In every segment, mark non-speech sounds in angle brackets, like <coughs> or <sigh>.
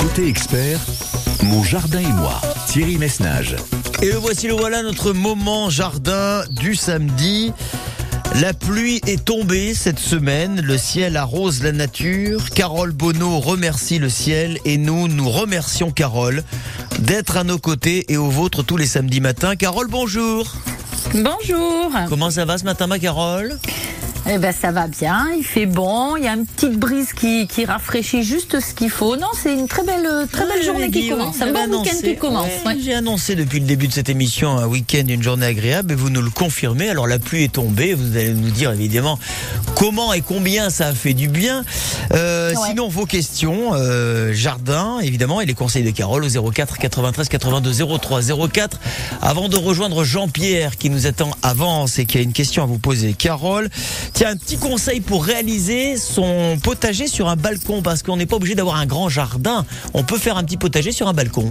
Côté expert, mon jardin et moi, Thierry Messnage. Et le voici le voilà notre moment jardin du samedi. La pluie est tombée cette semaine, le ciel arrose la nature. Carole Bonneau remercie le ciel et nous, nous remercions Carole d'être à nos côtés et au vôtres tous les samedis matins. Carole, bonjour. Bonjour. Comment ça va ce matin, ma Carole? Eh ben ça va bien, il fait bon, il y a une petite brise qui, qui rafraîchit juste ce qu'il faut. Non, c'est une très belle très belle Ah, journée qui dit, commence, ouais, un bon week-end qui commence. ouais, ouais. J'ai annoncé depuis le début de cette émission un week-end, une journée agréable et vous nous le confirmez. Alors la pluie est tombée, vous allez nous dire évidemment comment et combien ça a fait du bien. Euh. Sinon vos questions, euh, jardin évidemment et les conseils de Carole au 04 93 82 03 04. Avant de rejoindre Jean-Pierre qui nous attend avance et qui a une question à vous poser. Carole, tiens un petit conseil pour réaliser son potager sur un balcon parce qu'on n'est pas obligé d'avoir un grand jardin. On peut faire un petit potager sur un balcon.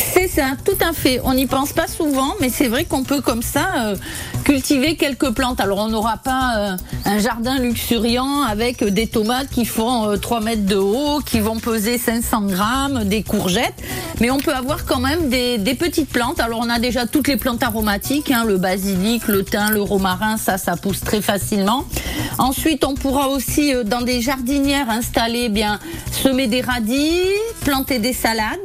C'est ça, tout à fait. On n'y pense pas souvent, mais c'est vrai qu'on peut comme ça euh, cultiver quelques plantes. Alors on n'aura pas euh, un jardin luxuriant avec des tomates qui font euh, 3 mètres de haut, qui vont peser 500 grammes, des courgettes, mais on peut avoir quand même des, des petites plantes. Alors on a déjà toutes les plantes aromatiques, hein, le basilic, le thym, le romarin, ça, ça pousse très facilement. Ensuite, on pourra aussi euh, dans des jardinières installer, eh bien semer des radis, planter des salades.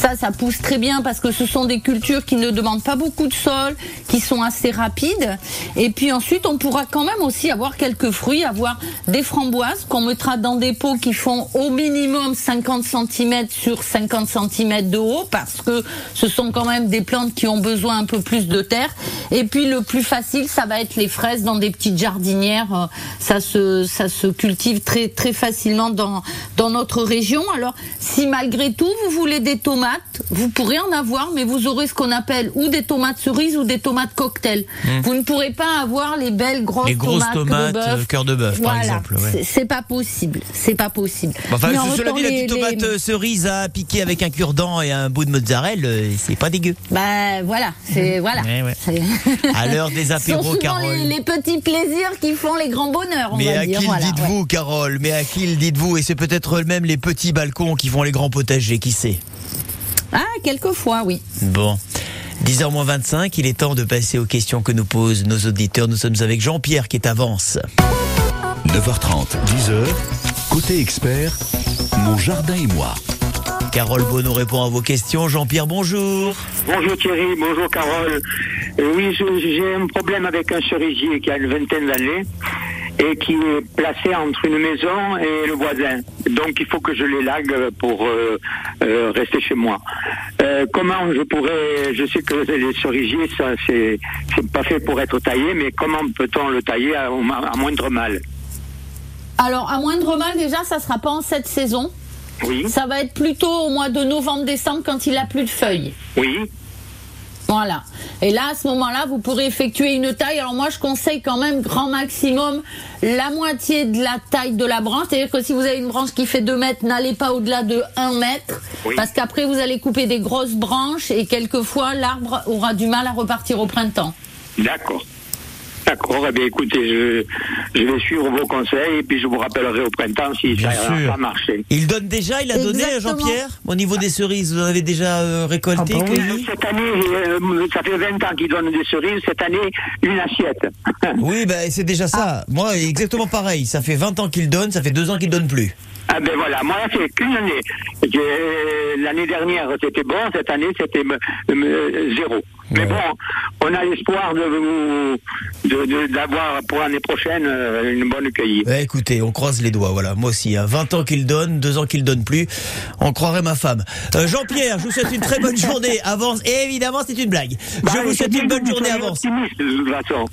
Ça, ça pousse très bien parce que ce sont des cultures qui ne demandent pas beaucoup de sol, qui sont assez rapides. Et puis ensuite, on pourra quand même aussi avoir quelques fruits, avoir des framboises qu'on mettra dans des pots qui font au minimum 50 cm sur 50 cm de haut parce que ce sont quand même des plantes qui ont besoin un peu plus de terre. Et puis le plus facile, ça va être les fraises dans des petites jardinières. Euh, Ça se, ça se cultive très, très facilement dans, dans notre région. Alors, si malgré tout, vous voulez des tomates, vous pourrez en avoir, mais vous aurez ce qu'on appelle ou des tomates cerises ou des tomates cocktail. Vous ne pourrez pas avoir les belles grosses. Les grosses tomates, tomates, euh, cœur de bœuf, par Voilà. exemple, ouais. C'est- pas possible. C'est pas possible. Enfin, en cela dit, la petite tomate les- euh, cerise à piquer avec un cure-dent et un bout de mozzarella, euh, c'est pas dégueu. Bah voilà, c'est voilà. Ouais, ouais. C'est- À l'heure des <laughs> Ce sont apéros, souvent Carole. les, les petits plaisirs qui font les grands bonheurs, on Mais va à dire. qui voilà, le dites-vous, Carole? Mais à qui le dites-vous? Et c'est peut-être même les petits balcons qui font les grands potagers, qui sait? Ah, quelquefois, oui. Bon. 10h25, il est temps de passer aux questions que nous posent nos auditeurs. Nous sommes avec Jean-Pierre qui est avance. 9h30, 10h, côté expert, mon jardin et moi. Carole Bonneau répond à vos questions. Jean-Pierre, bonjour. Bonjour Thierry, bonjour Carole. Euh, oui, j'ai un problème avec un cerisier qui a une vingtaine d'années et qui est placé entre une maison et le voisin. Donc il faut que je l'élague pour euh, euh, rester chez moi. Euh, comment je pourrais, je sais que les cerisiers, ça c'est c'est pas fait pour être taillé, mais comment peut-on le tailler à, à moindre mal? Alors, à moindre mal, déjà, ça sera pas en cette saison. Oui, Ça va être plutôt au mois de novembre-décembre quand il a plus de feuilles. oui, Voilà. Et là, à ce moment-là, vous pourrez effectuer une taille. Alors moi, je conseille quand même grand maximum la moitié de la taille de la branche. C'est-à-dire que si vous avez une branche qui fait 2 mètres, n'allez pas au-delà de 1 mètre. Oui. Parce qu'après, vous allez couper des grosses branches et quelquefois, l'arbre aura du mal à repartir au printemps. d'accord. D'accord, eh bien écoutez, je, je vais suivre vos conseils et puis je vous rappellerai au printemps si Bien ça sûr. a marché. Il donne déjà, il a donné, Exactement. Jean-Pierre Au niveau des cerises, vous en avez déjà euh, récolté Ah bah oui. Cette année, euh, ça fait 20 ans qu'ils donnent des cerises. Cette année, une assiette. <laughs> Oui, ben c'est déjà ça. Moi, exactement pareil. Ça fait 20 ans qu'il donne, ça fait 2 ans qu'il donne plus. ah ben voilà, moi, ça fait qu'une année. J'ai- L'année dernière, c'était bon. Cette année, c'était zéro. Mais bon, on a l'espoir de d'avoir pour l'année prochaine euh, une bonne cueillée. Eh, écoutez, on croise les doigts, voilà. Moi aussi, hein. 20 ans qu'il donne, 2 ans qu'il donne plus. On croirait ma femme. Euh, Jean-Pierre, je vous souhaite une très bonne journée. <laughs> Avance. Et évidemment, c'est une blague. Je Bah, vous souhaite une bonne journée. Avance.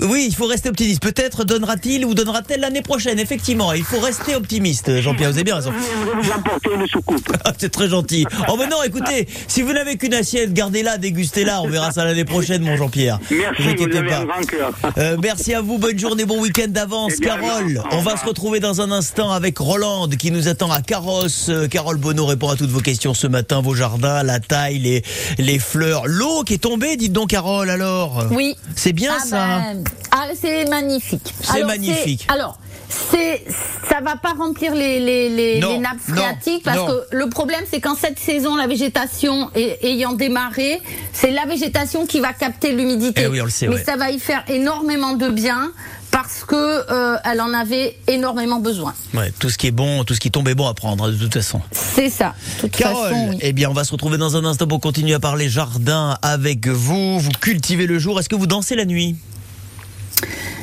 Oui, il faut rester optimiste. Peut-être donnera-t-il ou donnera-t-elle l'année prochaine. Effectivement, il faut rester optimiste. Jean-Pierre, vous avez bien raison. Je vais vous emporter une soucoupe. <laughs> C'est très gentil. Oh mais non, écoutez, si vous n'avez qu'une assiette, gardez-la, dégustez-la. On verra ça l'année prochaine, mon Jean-Pierre. Merci, vous vous inquiétez avez pas. un grand cœur. Euh, merci à vous, bonne journée, bon week-end d'avance, Eh Carole. On va se retrouver dans un instant avec Rolande qui nous attend à Carrosse. Euh, Carole Bonneau répond à toutes vos questions ce matin, vos jardins, la taille, les, les fleurs, l'eau qui est tombée, dites donc Carole alors. Oui. C'est bien Ah ça. ben, ah, c'est magnifique. C'est magnifique. Alors, c'est ça va pas remplir les, les, les, Non, les nappes non, phréatiques parce non. que le problème c'est qu'en cette saison la végétation est- ayant démarré c'est la végétation qui va capter l'humidité Eh oui, mais ouais. ça va y faire énormément de bien parce que euh, elle en avait énormément besoin Ouais, tout ce qui est bon, tout ce qui tombe est bon à prendre, de toute façon. c'est ça de toute Carole, façon oui. eh bien, on va se retrouver dans un instant pour continuer à parler jardin avec vous. Vous cultivez le jour. Est-ce que vous dansez la nuit?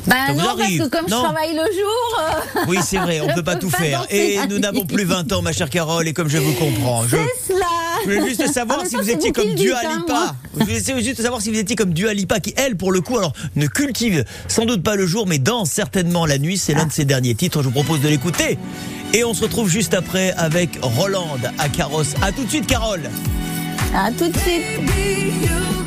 Ben Ça vous non, parce arrive que comme Non. je travaille le jour. euh, Oui, c'est vrai, on <laughs> Je peut pas tout pas faire. Et nous n'avons plus 20 ans, ma chère Carole, et comme je vous comprends. Je, C'est cela. je voulais juste savoir Ah, si vous étiez comme Dua Lipa. Je voulais juste savoir si vous étiez comme Dua Lipa, qui elle, pour le coup, alors ne cultive sans doute pas le jour, mais danse certainement la nuit. C'est l'un de ses derniers titres. Je vous propose de l'écouter. Et on se retrouve juste après avec Roland à Carrosse. À tout de suite, Carole. À tout de suite.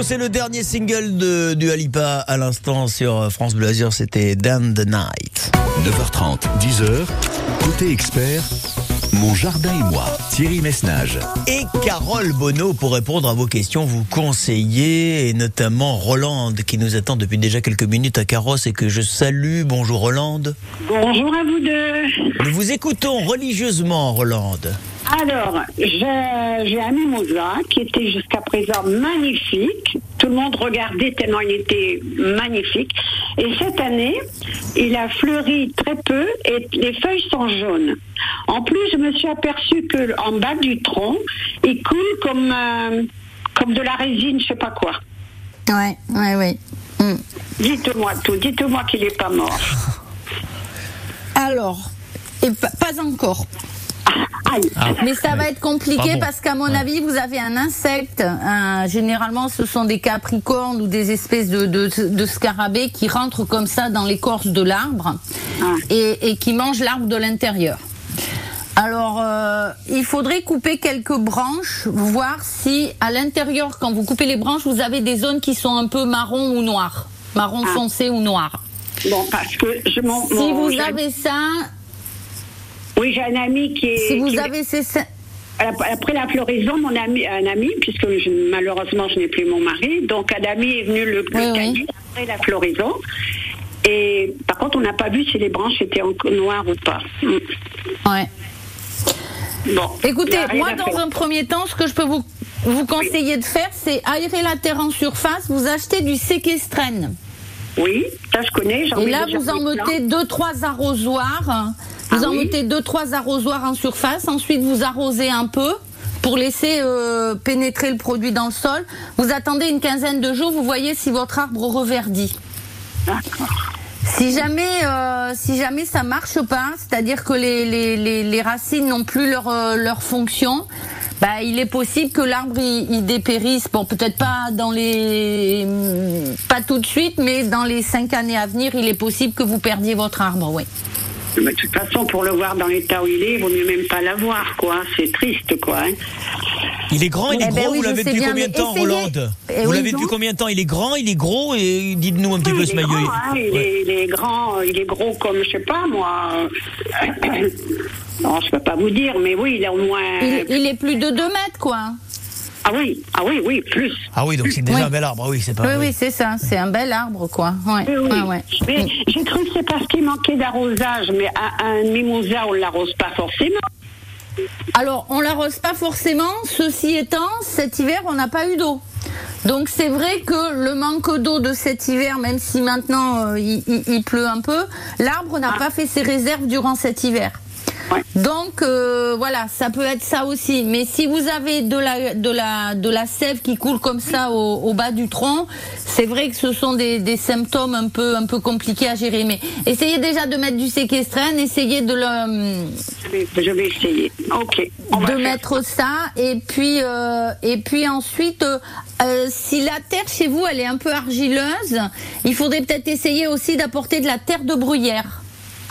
C'est le dernier single de du Alipa à l'instant sur France Bleu Azur, c'était Down the Night. 9h30, 10h, côté expert, mon jardin et moi, Thierry Messnage. Et Carole Bonneau pour répondre à vos questions, vous conseillez, et notamment Roland qui nous attend depuis déjà quelques minutes à Carrosse et que je salue. Bonjour Roland. Bonjour à vous deux. Nous vous écoutons religieusement Roland. Alors, j'ai un mimosa qui était jusqu'à présent magnifique. Tout le monde regardait tellement il était magnifique. Et cette année, il a fleuri très peu et les feuilles sont jaunes. En plus, je me suis aperçue que en bas du tronc, il coule comme euh, comme de la résine, je sais pas quoi. Ouais, ouais, ouais. Hmm. Dites-moi tout. Dites-moi qu'il est pas mort. Alors, et pas encore. Aïe. Mais ça va être compliqué parce qu'à mon avis, vous avez un insecte. un- généralement, ce sont des capricornes ou des espèces de, de, de scarabées qui rentrent comme ça dans l'écorce de l'arbre Ah. et, et qui mangent l'arbre de l'intérieur. Alors, euh, il faudrait couper quelques branches, voir si à l'intérieur, quand vous coupez les branches, vous avez des zones qui sont un peu marron ou noires, marron Ah. foncé ou noir. Bon, parce que je m'en. Si mon- vous avez ça, Oui, j'ai un ami qui est. Si vous avez ces Après la floraison, mon ami, un ami, puisque je- malheureusement je n'ai plus mon mari, donc un ami est venu le, Oui, après la floraison. Et par contre, on n'a pas vu si les branches étaient en noires ou pas. Mm. Ouais. Bon. Écoutez, moi, dans un premier temps, ce que je peux vous, vous conseiller de faire, c'est aérer la terre en surface. Vous achetez du séquestrène. Oui, ça je connais. j'en Et là, vous en mettez deux, trois arrosoirs. Vous Ah en oui mettez deux, trois arrosoirs en surface. Ensuite, vous arrosez un peu pour laisser euh, pénétrer le produit dans le sol. Vous attendez une quinzaine de jours. Vous voyez si votre arbre reverdit. Si jamais, euh, si jamais ça marche pas, c'est-à-dire que les, les, les, les racines n'ont plus leur, euh, leur fonction, bah, il est possible que l'arbre il, il dépérisse. Bon, peut-être pas dans les, pas tout de suite, mais dans les cinq années à venir, il est possible que vous perdiez votre arbre. Oui. Mais de toute façon, pour le voir dans l'état où il est, il vaut mieux même pas l'avoir, quoi. C'est triste, quoi. hein. Il est grand, il est Eh ben gros, oui, vous l'avez depuis bien, combien de temps, essayez. Rolande Eh Vous oui, l'avez depuis combien de temps? Il est grand, il est gros, et dites-nous un petit peu ce maillot. hein, il, Ouais. est, il est grand, il est gros comme, je sais pas, moi. <coughs> non, je peux pas vous dire, mais oui, il est au moins. Il, il est plus de 2 mètres, quoi. Ah oui, ah oui, oui, plus. Ah oui, donc c'est déjà Oui. un bel arbre, oui, c'est pas Oui, oui, c'est ça. C'est un bel arbre, quoi. Ouais, Oui, oui. ouais. Mais j'ai cru que c'est parce qu'il manquait d'arrosage, mais un, un mimosa, on l'arrose pas forcément. Alors, on l'arrose pas forcément. Ceci étant, cet hiver, on n'a pas eu d'eau. Donc c'est vrai que le manque d'eau de cet hiver, même si maintenant euh, il, il- il pleut un peu, l'arbre n'a pas fait ses réserves durant cet hiver. Ouais. Donc euh, voilà, ça peut être ça aussi. Mais si vous avez de la de la de la sève qui coule comme ça au, au bas du tronc, c'est vrai que ce sont des, des symptômes un peu un peu compliqués à gérer. Mais essayez déjà de mettre du séquestrène, essayez de le Je vais, essayer. Ok. on de mettre ça et puis euh, et puis ensuite euh, si la terre chez vous elle est un peu argileuse il faudrait peut-être essayer aussi d'apporter de la terre de bruyère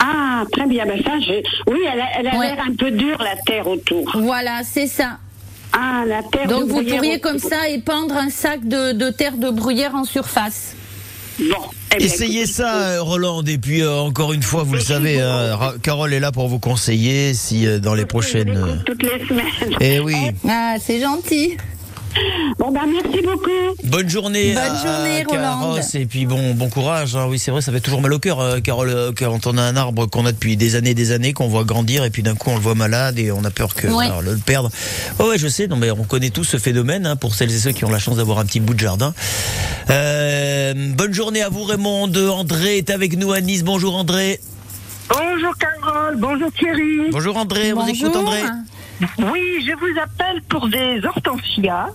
Ah, très bien. Ben ça, je... Oui, elle a elle a Ouais. l'air un peu dure, la terre autour. voilà c'est ça Ah, la terre donc de vous pourriez autour. comme ça épandre un sac de, de terre de bruyère en surface Bon. eh bien, Essayez ça, euh, Roland. Et puis, euh, encore une fois, vous le savez, Ra- Carole est là pour vous conseiller si euh, dans les prochaines. euh, toutes les semaines. Eh oui. ah c'est gentil Bon, ben merci beaucoup. Bonne journée. Bonne à- journée. Rolande. Et puis bon, bon courage. hein. Oui, c'est vrai, ça fait toujours mal au cœur, euh, Carole, euh, quand on a un arbre qu'on a depuis des années, et des années, qu'on voit grandir, et puis d'un coup on le voit malade et on a peur que Ouais. alors, le perdre. Ouais, ouais, je sais. Non, mais on connaît tous ce phénomène hein, pour celles et ceux qui ont la chance d'avoir un petit bout de jardin. Euh, bonne journée à vous, Raymond. André est avec nous à Nice. Bonjour, André. Bonjour Carole, bonjour Thierry. Bonjour, André. On vous écoute, Bonjour. André. Oui, je vous appelle pour des hortensias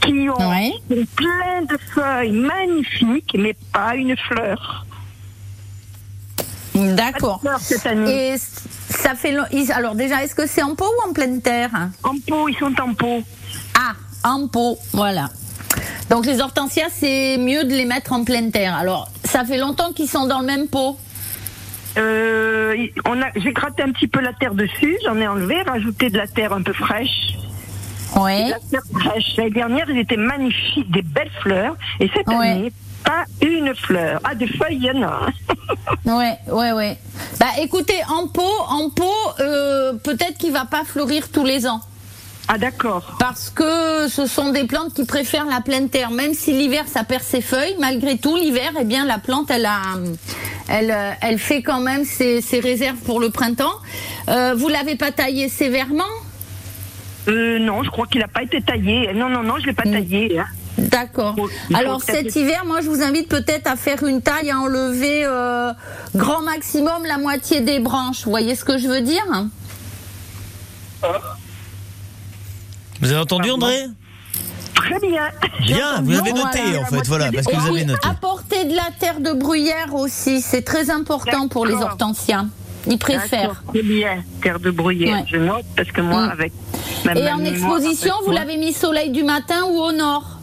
qui ont Ouais. plein de feuilles magnifiques, mais pas une fleur. d'accord et ça fait long- alors déjà est-ce que c'est en pot ou en pleine terre? En pot, ils sont en pot. Ah, en pot, voilà. Donc les hortensias, c'est mieux de les mettre en pleine terre. Alors, ça fait longtemps qu'ils sont dans le même pot. Euh, on a, j'ai gratté un petit peu la terre dessus, j'en ai enlevé, rajouté de la terre un peu fraîche. Ouais. La terre fraîche. L'année dernière, ils étaient magnifiques, des belles fleurs. Et cette Ouais. année, pas une fleur. Ah, des feuilles, il y en a. <laughs> Ouais, ouais, ouais. Bah écoutez, en pot, en pot, euh, peut-être qu'il va pas fleurir tous les ans. Ah, d'accord. Parce que ce sont des plantes qui préfèrent la pleine terre. Même si l'hiver ça perd ses feuilles, malgré tout, l'hiver, eh bien, la plante, elle a, elle, euh, elle fait quand même ses, ses réserves pour le printemps. Euh, vous l'avez pas taillé sévèrement? Euh, non, je crois qu'il n'a pas été taillé. Non, non, non, je l'ai pas taillé. hein. D'accord. Alors cet hiver, moi je vous invite peut-être à faire une taille, à enlever euh, grand maximum la moitié des branches. Vous voyez ce que je veux dire? Vous avez entendu, André? Très bien. Bien, vous avez noté, Voilà. en fait, voilà, parce que Et vous avez noté. apporter de la terre de bruyère aussi, c'est très important pour les hortensias. Ils préfèrent. Très bien. Terre de bruyère. Ouais. Je note parce que moi, Mm. avec ma Et en exposition, moi, vous l'avez mis soleil du matin ou au nord?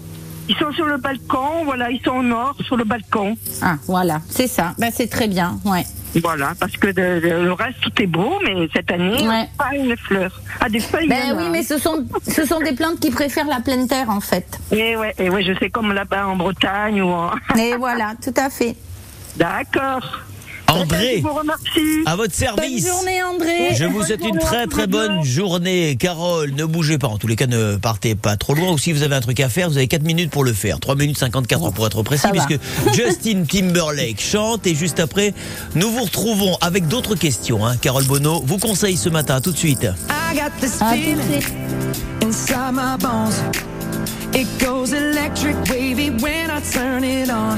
Ils sont sur le balcon, voilà, ils sont au nord, sur le balcon. Ah, voilà, c'est ça. Ben, c'est très bien, ouais. Voilà, parce que de- de- le reste, tout est beau, mais cette année, Ouais. pas une fleur. Ah, des feuilles, Ben a, oui, hein. mais ce sont, ce sont des plantes qui préfèrent la pleine terre, en fait. Et ouais, et ouais, je sais comme là-bas en Bretagne ou en... Et voilà, tout à fait. D'accord. André, Je vous remercie. à votre Bonne service. journée André. Je vous Bonne souhaite une très très bonne journée. Carole, ne bougez pas. En tous les cas, ne partez pas trop loin. Ou si vous avez un truc à faire, vous avez 4 minutes pour le faire. 3 minutes 54 pour être précis, ça va. puisque <laughs> Justin Timberlake chante. Et juste après, nous vous retrouvons avec d'autres questions. hein. Carole Bono vous conseille ce matin. À tout de suite. I got this À tout de feeling suite. inside my bones. It goes electric wavy when I turn it on.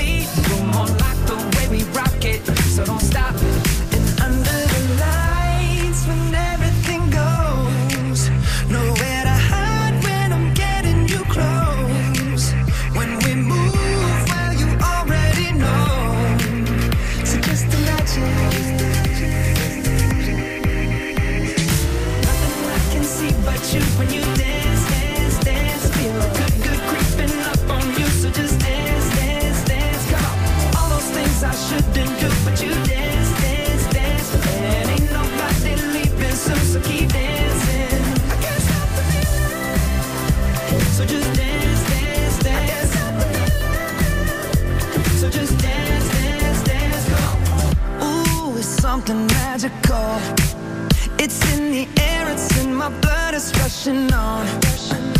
Rushing on.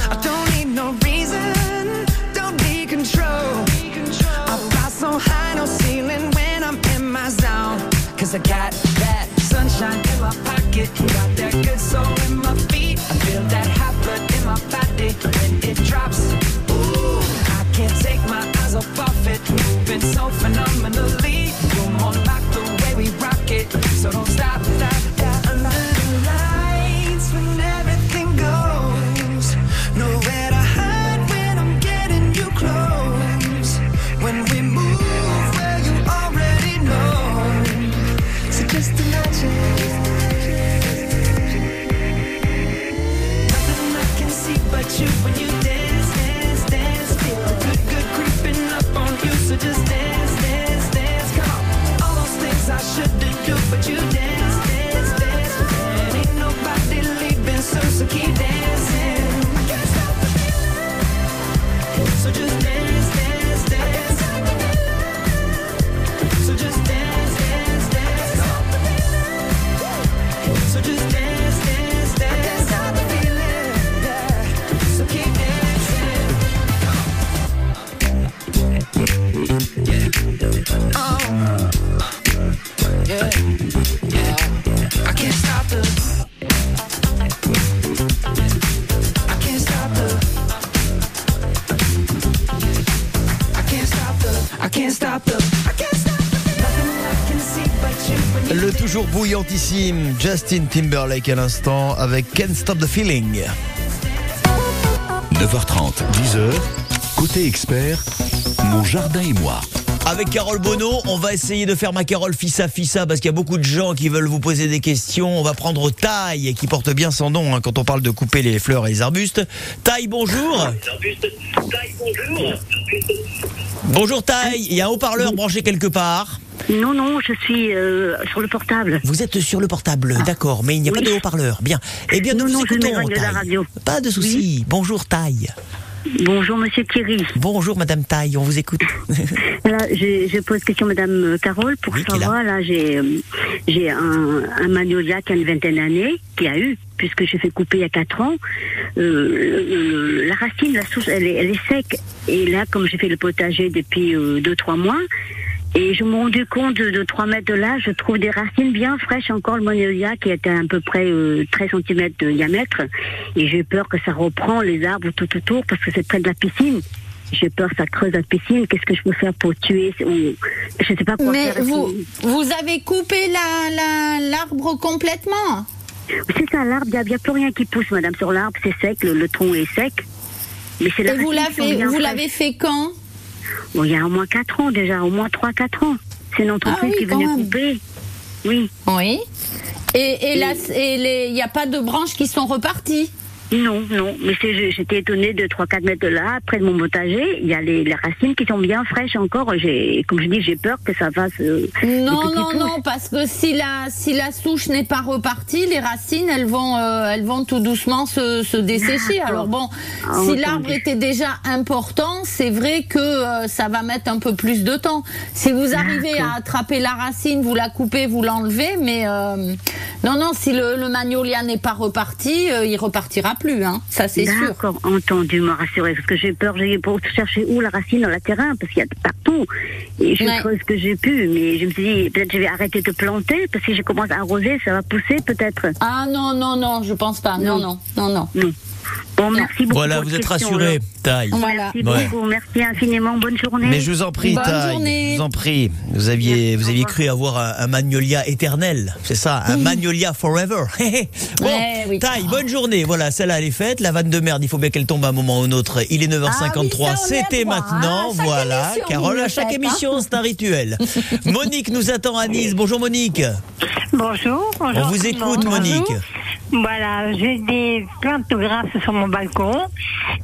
I don't need no reason, don't need control. I fly so high, no ceiling when I'm in my zone. Cause I got that sunshine in my pocket, got that good soul toujours bouillantissime Justin Timberlake à l'instant avec Can't Stop the Feeling. 9h30, 10h, côté expert, mon jardin et moi. Avec Carole Bono, on va essayer de faire ma Carole fissa fissa parce qu'il y a beaucoup de gens qui veulent vous poser des questions. On va prendre Taille qui porte bien son nom hein, quand on parle de couper les fleurs et les arbustes. Taille, bonjour. Bonjour Taille, il y a un haut-parleur branché quelque part. Non, non, je suis euh, sur le portable. Vous êtes sur le portable, d'accord, mais il n'y a pas de haut-parleur. Bien. Eh bien, nous Non, vous écoutons, de la radio. Pas de souci. Bonjour Taille. Bonjour, monsieur Thierry. Bonjour Madame Taille, on vous écoute. <laughs> Là, je, je pose question madame euh, Carole pour Oui, là. savoir. Là, j'ai euh, j'ai un, un magnolia qui a une vingtaine d'années, qui a eu, puisque j'ai fait couper il y a 4 ans. Euh, la racine, la souche, elle est, elle est sec. Et là, comme j'ai fait le potager depuis 2-3 mois, et je me suis rendu compte de, de 3 mètres de là, je trouve des racines bien fraîches encore, le magnolia qui était à peu près euh, 13 cm de diamètre. Et j'ai peur que ça reprend les arbres tout autour parce que c'est près de la piscine. J'ai peur que ça creuse la piscine. Qu'est-ce que je peux faire pour tuer ou- Je sais pas quoi Mais faire. vous, vous avez coupé la- la- l'arbre complètement C'est ça, l'arbre, il n'y a, plus rien qui pousse, madame. Sur l'arbre, c'est sec, le, le tronc est sec. Mais c'est la Et vous l'avez fait quand? Bon, il y a au moins 4 ans déjà, au moins 3-4 ans. C'est une entreprise Ah oui, qui venait couper. Oui. Oui. Et et là, et il n'y a pas de branches qui sont reparties Non, non, mais c'est- j'étais étonnée de 3-4 mètres de là, près de mon potager, il y a les, les racines qui sont bien fraîches encore. J'ai, comme je dis, j'ai peur que ça fasse. euh, Non, non, pousses. non, parce que si la, si la souche n'est pas repartie, les racines, elles vont, euh, elles vont tout doucement se, se dessécher. D'accord. Alors bon, Ah, si l'arbre était déjà important, c'est vrai que euh, ça va mettre un peu plus de temps. Si vous arrivez à attraper la racine, vous la coupez, vous l'enlevez, mais euh, non, non, si le, le magnolia n'est pas reparti, euh, il repartira plus, hein. Ça c'est sûr. D'accord, entendu, me rassurer, parce que j'ai peur, j'ai pour chercher où la racine dans le terrain, parce qu'il y a partout. Et je Ouais. creuse ce que j'ai pu, mais je me suis dit, peut-être je vais arrêter de planter, parce que si je commence à arroser, ça va pousser peut-être. Ah non, non, non, je pense pas. Non, non, non, non. Non. Bon, merci beaucoup. Voilà, vous êtes rassuré, taille. Voilà. Merci Ouais. beaucoup, merci infiniment, bonne journée. Mais je vous en prie, Bonne Taille. journée. Je vous en prie. Vous aviez, Merci, vous aviez cru avoir un, un magnolia éternel. C'est ça, un magnolia forever. <laughs> bon, Ouais, oui. Taille, bonne journée. Voilà, celle-là, elle est faite. La vanne de merde, il faut bien qu'elle tombe à un moment ou un autre. Il est 9h53. Ah oui, C'était maintenant. hein. Chaque voilà. Carole, à chaque hein. émission, c'est un rituel. <laughs> Monique nous attend à Nice. Bonjour, Monique. Bonjour, bonjour. On vous écoute. Monique. Voilà, j'ai des plantes grasses sur mon balcon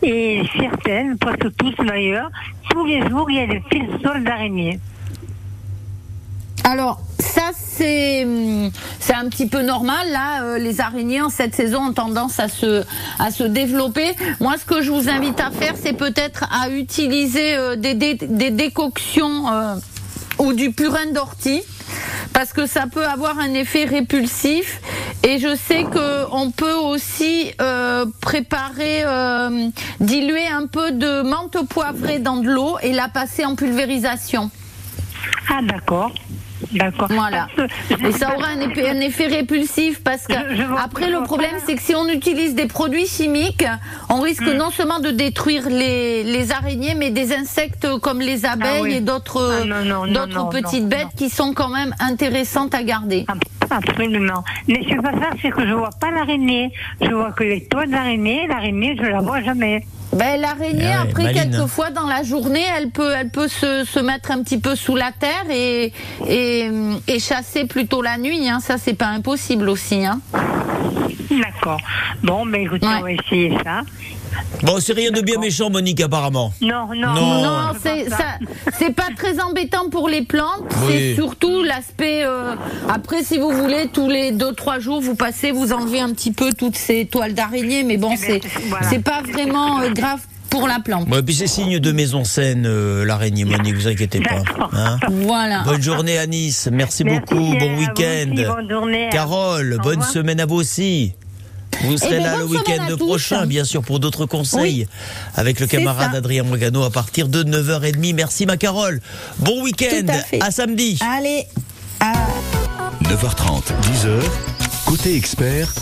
et certaines, presque toutes d'ailleurs, tous les jours il y a des petits sols d'araignées. Alors ça c'est hum, c'est un petit peu normal là euh, les araignées en cette saison ont tendance à se à se développer. Moi ce que je vous invite à faire c'est peut-être à utiliser euh, des, des, des décoctions euh, ou du purin d'ortie parce que ça peut avoir un effet répulsif et je sais que on peut aussi euh, préparer euh, diluer un peu de menthe poivrée dans de l'eau et la passer en pulvérisation. Ah d'accord, d'accord. Voilà. Et ça aura un effet, un effet répulsif parce que Je- je vois- après le problème c'est que si on utilise des produits chimiques, on risque Hmm. non seulement de détruire les, les araignées, mais des insectes comme les abeilles Ah oui. et d'autres Ah d'autres petites non, bêtes non. qui sont quand même intéressantes à garder. Absolument. Mais c'est pas ça, c'est que je vois pas l'araignée. Je vois que les toits d'araignée, l'araignée, je la vois jamais. Ben, l'araignée, Ah ouais, après, maline. quelquefois, dans la journée, elle peut, elle peut se, se mettre un petit peu sous la terre et, et, et chasser plutôt la nuit. Hein. Ça, c'est pas impossible aussi. Hein. D'accord. Bon, ben écoutez, Ouais. on va essayer ça. Bon, c'est rien de bien méchant, Monique, apparemment. Non, non, Non. Non, c'est pas très embêtant pour les plantes. Oui. C'est surtout l'aspect. euh, après, si vous voulez, tous les deux trois jours, vous passez, vous enlevez un petit peu toutes ces toiles d'araignée, mais bon, Eh ben, c'est voilà. c'est pas vraiment euh, grave pour la plante. Ouais, puis c'est signe de maison saine, euh, l'araignée, Monique, vous inquiétez pas. Hein. Voilà. Bonne journée à Nice. Merci, Merci, beaucoup. Bon week-end. bonne journée. Carole, Au bonne revoir. semaine à vous aussi. Vous serez ben, là le week-end prochain, bien sûr, pour d'autres conseils avec le camarade ça. Adrien Morgano à partir de 9h30. Merci, ma Carole. Bon week-end. À. À samedi. Allez. à- 9h30, 10h, côté expert,